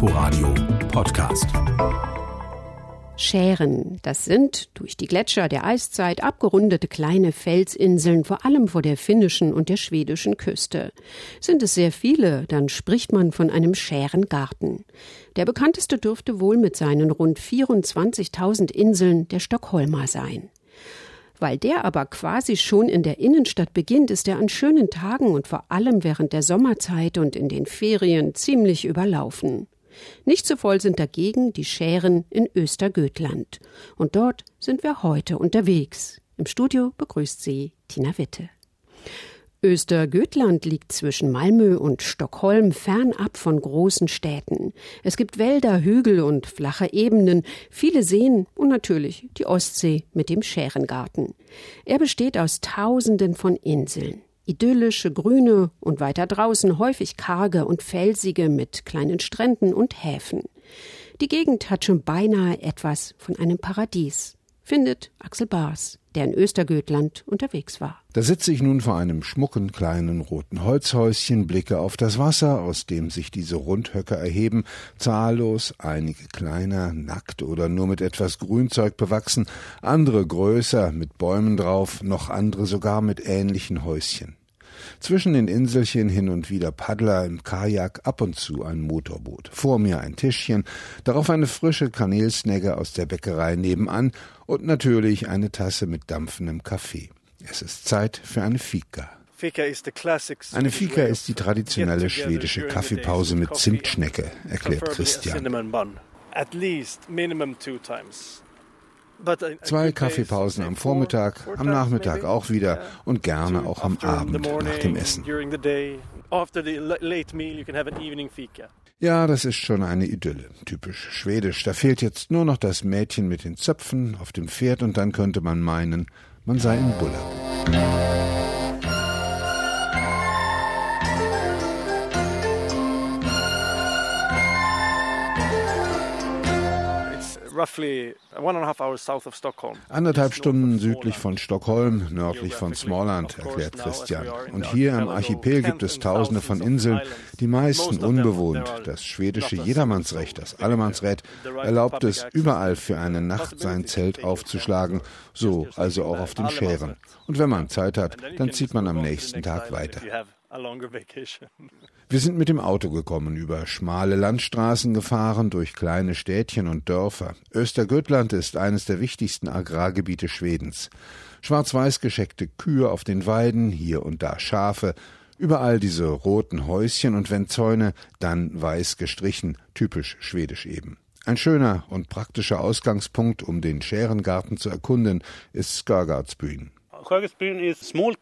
Inforadio Podcast. Schären, das sind durch die Gletscher der Eiszeit abgerundete kleine Felsinseln, vor allem vor der finnischen und der schwedischen Küste. Sind es sehr viele, dann spricht man von einem Schärengarten. Der bekannteste dürfte wohl mit seinen rund 24.000 Inseln der Stockholmer sein. Weil der aber quasi schon in der Innenstadt beginnt, ist er an schönen Tagen und vor allem während der Sommerzeit und in den Ferien ziemlich überlaufen. Nicht so voll sind dagegen die Schären in Östergötland. Und dort sind wir heute unterwegs. Im Studio begrüßt sie Tina Witte. Östergötland liegt zwischen Malmö und Stockholm fernab von großen Städten. Es gibt Wälder, Hügel und flache Ebenen, viele Seen und natürlich die Ostsee mit dem Schärengarten. Er besteht aus Tausenden von Inseln idyllische grüne und weiter draußen häufig karge und felsige mit kleinen Stränden und Häfen. Die Gegend hat schon beinahe etwas von einem Paradies, findet Axel Baas, der in Östergötland unterwegs war. Da sitze ich nun vor einem schmucken kleinen roten Holzhäuschen, blicke auf das Wasser, aus dem sich diese Rundhöcke erheben, zahllos, einige kleiner, nackt oder nur mit etwas Grünzeug bewachsen, andere größer, mit Bäumen drauf, noch andere sogar mit ähnlichen Häuschen. Zwischen den Inselchen hin und wieder Paddler im Kajak, ab und zu ein Motorboot. Vor mir ein Tischchen, darauf eine frische Kanelsnegge aus der Bäckerei nebenan und natürlich eine Tasse mit dampfendem Kaffee. Es ist Zeit für eine Fika. Eine Fika ist die traditionelle schwedische Kaffeepause mit Zimtschnecke, erklärt Christian. Zwei Kaffeepausen am Vormittag, am Nachmittag auch wieder und gerne auch am Abend nach dem Essen. Ja, das ist schon eine Idylle, typisch schwedisch. Da fehlt jetzt nur noch das Mädchen mit den Zöpfen auf dem Pferd und dann könnte man meinen, man sei in Bullab. Anderthalb Stunden südlich von Stockholm, nördlich von Smallland, erklärt Christian. Und hier im Archipel gibt es tausende von Inseln, die meisten unbewohnt. Das schwedische Jedermannsrecht, das Allemannsrecht, erlaubt es, überall für eine Nacht sein Zelt aufzuschlagen, so also auch auf den Schären. Und wenn man Zeit hat, dann zieht man am nächsten Tag weiter. Wir sind mit dem Auto gekommen, über schmale Landstraßen gefahren, durch kleine Städtchen und Dörfer. Östergötland ist eines der wichtigsten Agrargebiete Schwedens. Schwarz-weiß gescheckte Kühe auf den Weiden, hier und da Schafe, überall diese roten Häuschen und wenn Zäune, dann weiß gestrichen, typisch schwedisch eben. Ein schöner und praktischer Ausgangspunkt, um den Schärengarten zu erkunden, ist Skargardsbyen. Skargardsbyen ist small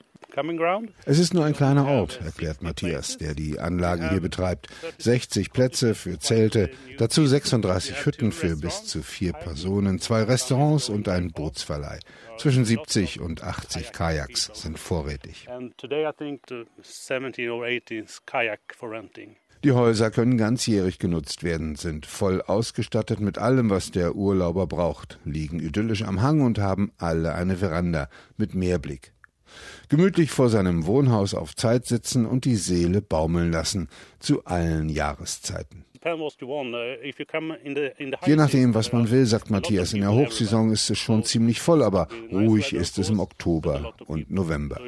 es ist nur ein kleiner Ort, erklärt Matthias, der die Anlage hier betreibt. 60 Plätze für Zelte, dazu 36 Hütten für bis zu vier Personen, zwei Restaurants und ein Bootsverleih. Zwischen 70 und 80 Kajaks sind vorrätig. Die Häuser können ganzjährig genutzt werden, sind voll ausgestattet mit allem, was der Urlauber braucht, liegen idyllisch am Hang und haben alle eine Veranda mit Meerblick gemütlich vor seinem Wohnhaus auf Zeit sitzen und die Seele baumeln lassen, zu allen Jahreszeiten. Je nachdem, was man will, sagt Matthias. In der Hochsaison ist es schon ziemlich voll, aber ruhig ist es im Oktober und November.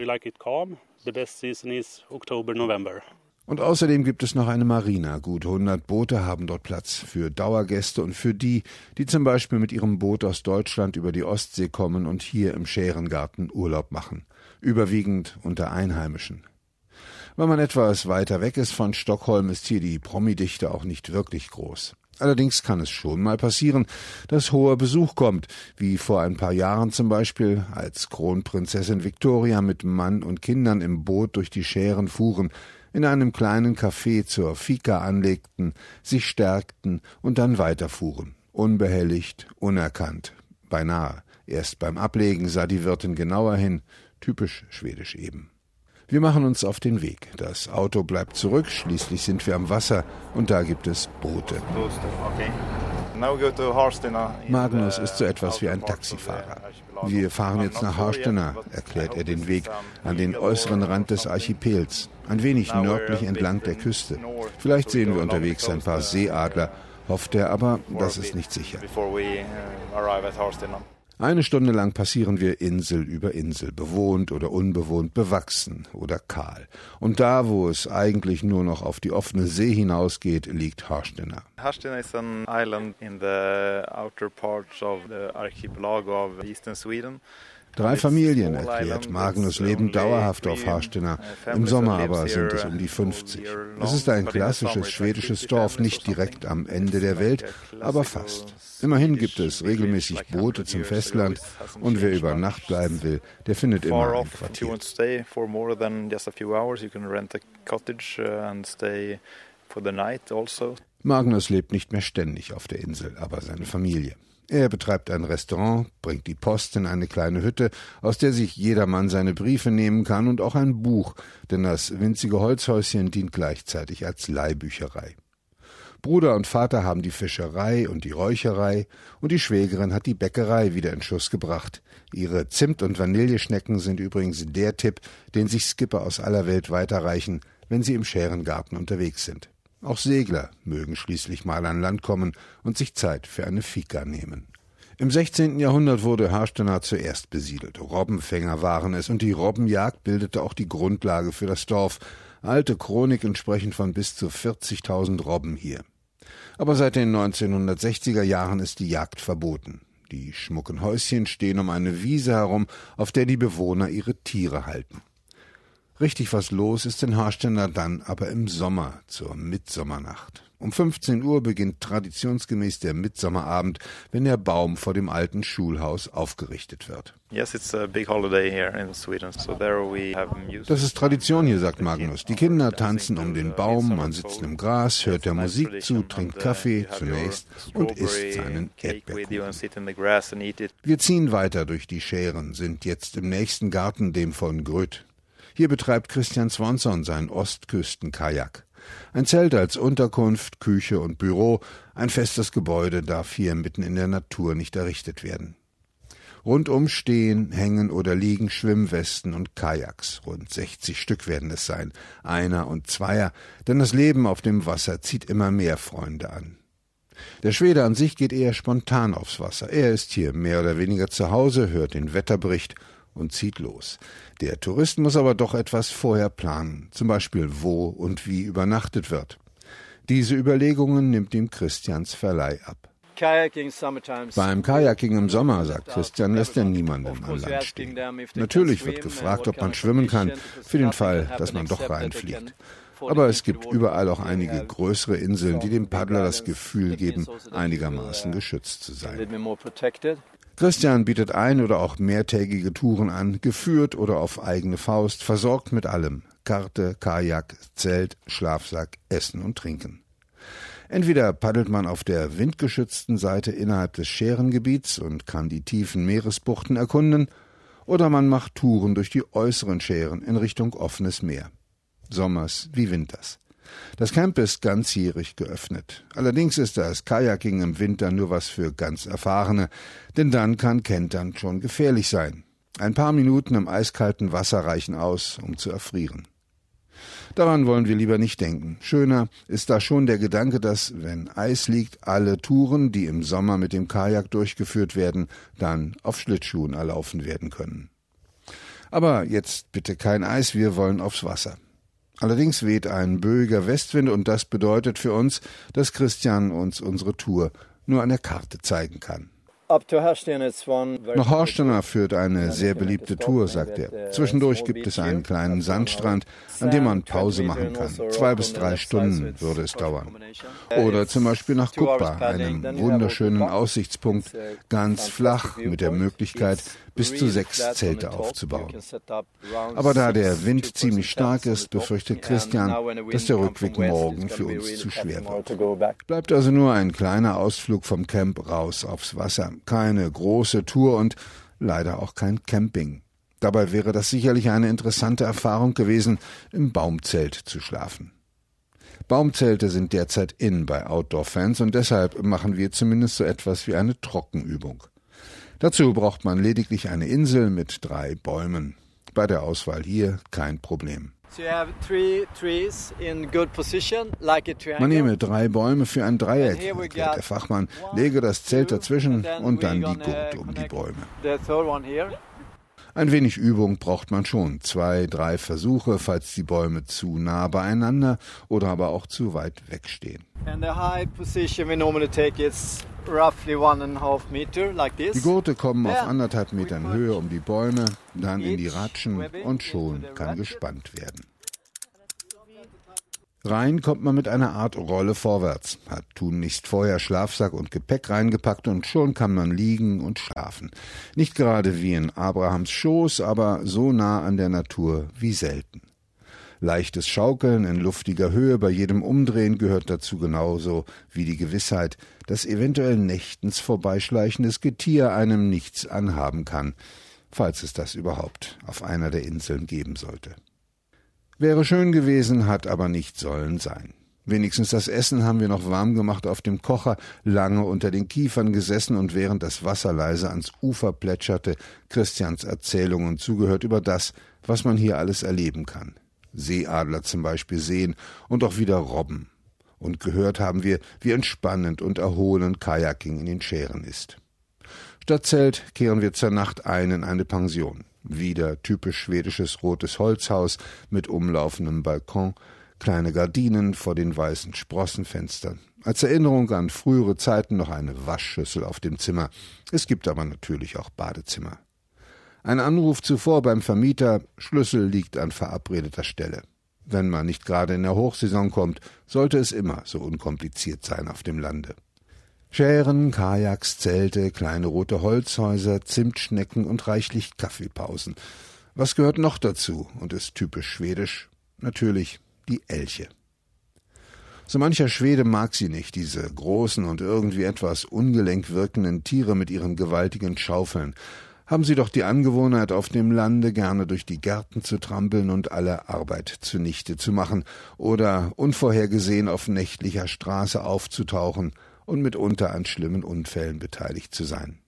Und außerdem gibt es noch eine Marina. Gut 100 Boote haben dort Platz für Dauergäste und für die, die zum Beispiel mit ihrem Boot aus Deutschland über die Ostsee kommen und hier im Schärengarten Urlaub machen überwiegend unter Einheimischen. Wenn man etwas weiter weg ist von Stockholm, ist hier die Promidichte auch nicht wirklich groß. Allerdings kann es schon mal passieren, dass hoher Besuch kommt, wie vor ein paar Jahren zum Beispiel, als Kronprinzessin Victoria mit Mann und Kindern im Boot durch die Schären fuhren, in einem kleinen Café zur Fika anlegten, sich stärkten und dann weiterfuhren, unbehelligt, unerkannt, beinahe. Erst beim Ablegen sah die Wirtin genauer hin, typisch schwedisch eben. Wir machen uns auf den Weg. Das Auto bleibt zurück, schließlich sind wir am Wasser und da gibt es Boote. Magnus ist so etwas wie ein Taxifahrer. Wir fahren jetzt nach Harstena, erklärt er den Weg an den äußeren Rand des Archipels, ein wenig nördlich entlang der Küste. Vielleicht sehen wir unterwegs ein paar Seeadler, hofft er, aber das ist nicht sicher. Eine Stunde lang passieren wir Insel über Insel, bewohnt oder unbewohnt, bewachsen oder kahl. Und da, wo es eigentlich nur noch auf die offene See hinausgeht, liegt Harstena. Harstena is an island in the outer parts of the archipelago of eastern Sweden. Drei Familien, erklärt Magnus, leben dauerhaft auf Harstena. Im Sommer aber sind es um die 50. Es ist ein klassisches schwedisches Dorf, nicht direkt am Ende der Welt, aber fast. Immerhin gibt es regelmäßig Boote zum Festland und wer über Nacht bleiben will, der findet immer ein Quartier. Magnus lebt nicht mehr ständig auf der Insel, aber seine Familie. Er betreibt ein Restaurant, bringt die Post in eine kleine Hütte, aus der sich jedermann seine Briefe nehmen kann und auch ein Buch, denn das winzige Holzhäuschen dient gleichzeitig als Leihbücherei. Bruder und Vater haben die Fischerei und die Räucherei und die Schwägerin hat die Bäckerei wieder in Schuss gebracht. Ihre Zimt- und Vanilleschnecken sind übrigens der Tipp, den sich Skipper aus aller Welt weiterreichen, wenn sie im Schärengarten unterwegs sind. Auch Segler mögen schließlich mal an Land kommen und sich Zeit für eine Fika nehmen. Im 16. Jahrhundert wurde Harstena zuerst besiedelt. Robbenfänger waren es und die Robbenjagd bildete auch die Grundlage für das Dorf. Alte Chroniken sprechen von bis zu 40.000 Robben hier. Aber seit den 1960er Jahren ist die Jagd verboten. Die schmucken Häuschen stehen um eine Wiese herum, auf der die Bewohner ihre Tiere halten. Richtig was los ist in Harstener dann aber im Sommer zur Mitsommernacht. Um 15 Uhr beginnt traditionsgemäß der Mitsommerabend, wenn der Baum vor dem alten Schulhaus aufgerichtet wird. Das ist Tradition hier, sagt Magnus. Die Kinder tanzen um den Baum, man sitzt im Gras, hört der Musik zu, trinkt Kaffee zunächst und isst seinen Erdbeerkuchen. Wir ziehen weiter durch die Schären, sind jetzt im nächsten Garten, dem von Gröth. Hier betreibt Christian Swanson sein Ostküstenkajak. Ein Zelt als Unterkunft, Küche und Büro, ein festes Gebäude darf hier mitten in der Natur nicht errichtet werden. Rundum stehen, hängen oder liegen Schwimmwesten und Kajaks. Rund 60 Stück werden es sein, einer und zweier, denn das Leben auf dem Wasser zieht immer mehr Freunde an. Der Schwede an sich geht eher spontan aufs Wasser. Er ist hier mehr oder weniger zu Hause, hört den Wetterbericht und zieht los. Der Tourist muss aber doch etwas vorher planen, zum Beispiel wo und wie übernachtet wird. Diese Überlegungen nimmt ihm Christians Verleih ab. Beim Kajaking im Sommer, sagt Christian, lässt er niemanden an Land stehen. Natürlich wird gefragt, ob man schwimmen kann, für den Fall, dass man doch reinfliegt. Aber es gibt überall auch einige größere Inseln, die dem Paddler das Gefühl geben, einigermaßen geschützt zu sein. Christian bietet ein- oder auch mehrtägige Touren an, geführt oder auf eigene Faust, versorgt mit allem. Karte, Kajak, Zelt, Schlafsack, Essen und Trinken. Entweder paddelt man auf der windgeschützten Seite innerhalb des Schärengebiets und kann die tiefen Meeresbuchten erkunden, oder man macht Touren durch die äußeren Schären in Richtung offenes Meer. Sommers wie Winters. Das Camp ist ganzjährig geöffnet. Allerdings ist das Kajaking im Winter nur was für ganz Erfahrene, denn dann kann Kentern schon gefährlich sein. Ein paar Minuten im eiskalten Wasser reichen aus, um zu erfrieren. Daran wollen wir lieber nicht denken. Schöner ist da schon der Gedanke, dass, wenn Eis liegt, alle Touren, die im Sommer mit dem Kajak durchgeführt werden, dann auf Schlittschuhen erlaufen werden können. Aber jetzt bitte kein Eis, wir wollen aufs Wasser. Allerdings weht ein böiger Westwind und das bedeutet für uns, dass Christian uns unsere Tour nur an der Karte zeigen kann. Nach Horstener führt eine sehr beliebte Tour, sagt er. Zwischendurch gibt es einen kleinen Sandstrand, an dem man Pause machen kann. Zwei bis drei Stunden würde es dauern. Oder zum Beispiel nach Kuppa, einem wunderschönen Aussichtspunkt, ganz flach mit der Möglichkeit, bis zu sechs Zelte aufzubauen. Aber da der Wind ziemlich stark ist, befürchtet Christian, dass der Rückweg morgen für uns zu schwer wird. Bleibt also nur ein kleiner Ausflug vom Camp raus aufs Wasser. Keine große Tour und leider auch kein Camping. Dabei wäre das sicherlich eine interessante Erfahrung gewesen, im Baumzelt zu schlafen. Baumzelte sind derzeit in bei Outdoor-Fans und deshalb machen wir zumindest so etwas wie eine Trockenübung. Dazu braucht man lediglich eine Insel mit drei Bäumen. Bei der Auswahl hier kein Problem. Man nehme drei Bäume für ein Dreieck, erklärt der Fachmann, lege das Zelt dazwischen und dann die Gurte um die Bäume. Ein wenig Übung braucht man schon, zwei, drei Versuche, falls die Bäume zu nah beieinander oder aber auch zu weit wegstehen. Die Gurte kommen auf anderthalb Metern Höhe um die Bäume, dann in die Ratschen und schon kann gespannt werden. Rein kommt man mit einer Art Rolle vorwärts, hat tunlichst vorher Schlafsack und Gepäck reingepackt und schon kann man liegen und schlafen. Nicht gerade wie in Abrahams Schoß, aber so nah an der Natur wie selten. Leichtes Schaukeln in luftiger Höhe bei jedem Umdrehen gehört dazu genauso wie die Gewissheit, dass eventuell nächtens vorbeischleichendes Getier einem nichts anhaben kann, falls es das überhaupt auf einer der Inseln geben sollte. Wäre schön gewesen, hat aber nicht sollen sein. Wenigstens das Essen haben wir noch warm gemacht auf dem Kocher, lange unter den Kiefern gesessen und während das Wasser leise ans Ufer plätscherte, Christians Erzählungen zugehört über das, was man hier alles erleben kann. Seeadler zum Beispiel sehen und auch wieder Robben. Und gehört haben wir, wie entspannend und erholend Kajaking in den Schären ist. Statt Zelt kehren wir zur Nacht ein in eine Pension. Wieder typisch schwedisches rotes Holzhaus mit umlaufendem Balkon, kleine Gardinen vor den weißen Sprossenfenstern. Als Erinnerung an frühere Zeiten noch eine Waschschüssel auf dem Zimmer. Es gibt aber natürlich auch Badezimmer. Ein Anruf zuvor beim Vermieter, Schlüssel liegt an verabredeter Stelle. Wenn man nicht gerade in der Hochsaison kommt, sollte es immer so unkompliziert sein auf dem Lande. Schären, Kajaks, Zelte, kleine rote Holzhäuser, Zimtschnecken und reichlich Kaffeepausen. Was gehört noch dazu und ist typisch schwedisch? Natürlich die Elche. So mancher Schwede mag sie nicht, diese großen und irgendwie etwas ungelenk wirkenden Tiere mit ihren gewaltigen Schaufeln. Haben sie doch die Angewohnheit, auf dem Lande gerne durch die Gärten zu trampeln und alle Arbeit zunichte zu machen oder unvorhergesehen auf nächtlicher Straße aufzutauchen – und mitunter an schlimmen Unfällen beteiligt zu sein.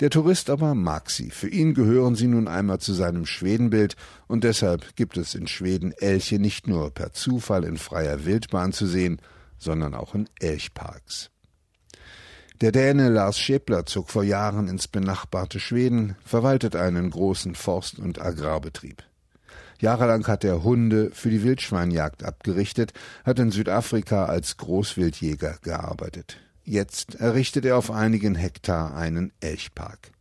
Der Tourist aber mag sie. Für ihn gehören sie nun einmal zu seinem Schwedenbild und deshalb gibt es in Schweden Elche nicht nur per Zufall in freier Wildbahn zu sehen, sondern auch in Elchparks. Der Däne Lars Schäpler zog vor Jahren ins benachbarte Schweden, verwaltet einen großen Forst- und Agrarbetrieb. Jahrelang hat er Hunde für die Wildschweinjagd abgerichtet, hat in Südafrika als Großwildjäger gearbeitet. Jetzt errichtet er auf einigen Hektar einen Elchpark.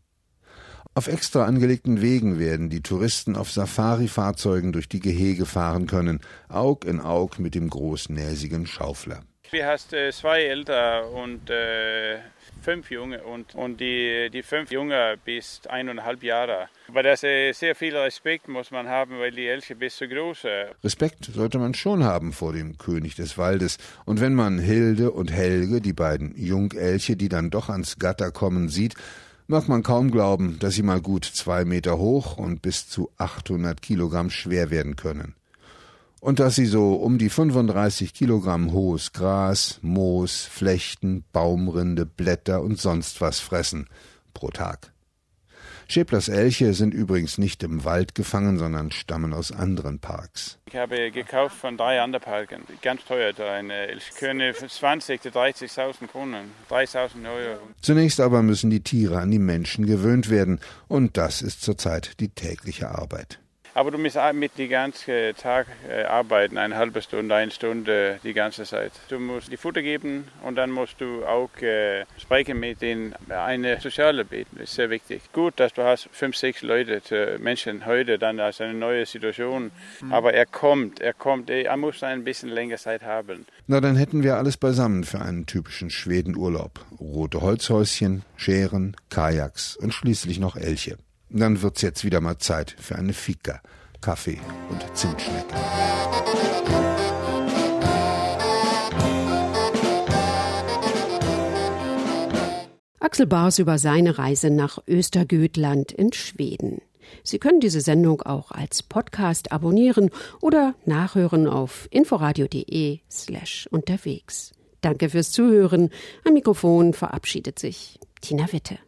Auf extra angelegten Wegen werden die Touristen auf Safari-Fahrzeugen durch die Gehege fahren können, Aug in Aug mit dem großnäsigen Schaufler. Wir hast zwei Eltern und äh, fünf Junge und, und die, die fünf Junge bis eineinhalb Jahre. Aber das ist sehr viel Respekt muss man haben, weil die Elche bis so groß Respekt sollte man schon haben vor dem König des Waldes. Und wenn man Hilde und Helge, die beiden Jungelche, die dann doch ans Gatter kommen, sieht, mag man kaum glauben, dass sie mal gut zwei Meter hoch und bis zu 800 Kilogramm schwer werden können und dass sie so um die 35 Kilogramm hohes Gras, Moos, Flechten, Baumrinde, Blätter und sonst was fressen pro Tag. Schäblers Elche sind übrigens nicht im Wald gefangen, sondern stammen aus anderen Parks. Ich habe gekauft von drei anderen Parken, ganz teuer, eine Elchkönne für 20.000 zu 30.000 Kronen, 3.000 Euro. Zunächst aber müssen die Tiere an die Menschen gewöhnt werden, und das ist zurzeit die tägliche Arbeit. Aber du musst mit den ganzen Tag äh, arbeiten, eine halbe Stunde, eine Stunde die ganze Zeit. Du musst die Futter geben und dann musst du auch äh, sprechen mit den eine soziale Beten. Ist sehr wichtig. Gut, dass du hast fünf, sechs Leute, Menschen heute, dann als eine neue Situation. Mhm. Aber er kommt, er kommt. Er muss ein bisschen länger Zeit haben. Na, dann hätten wir alles beisammen für einen typischen Schwedenurlaub. Rote Holzhäuschen, Scheren, Kajaks und schließlich noch Elche. Dann wird's jetzt wieder mal Zeit für eine Fika, Kaffee und Zimtschnecke. Axel Bars über seine Reise nach Östergötland in Schweden. Sie können diese Sendung auch als Podcast abonnieren oder nachhören auf inforadio.de slash unterwegs. Danke fürs Zuhören. Am Mikrofon verabschiedet sich Tina Witte.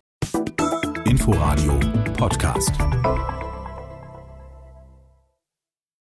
Inforadio Podcast.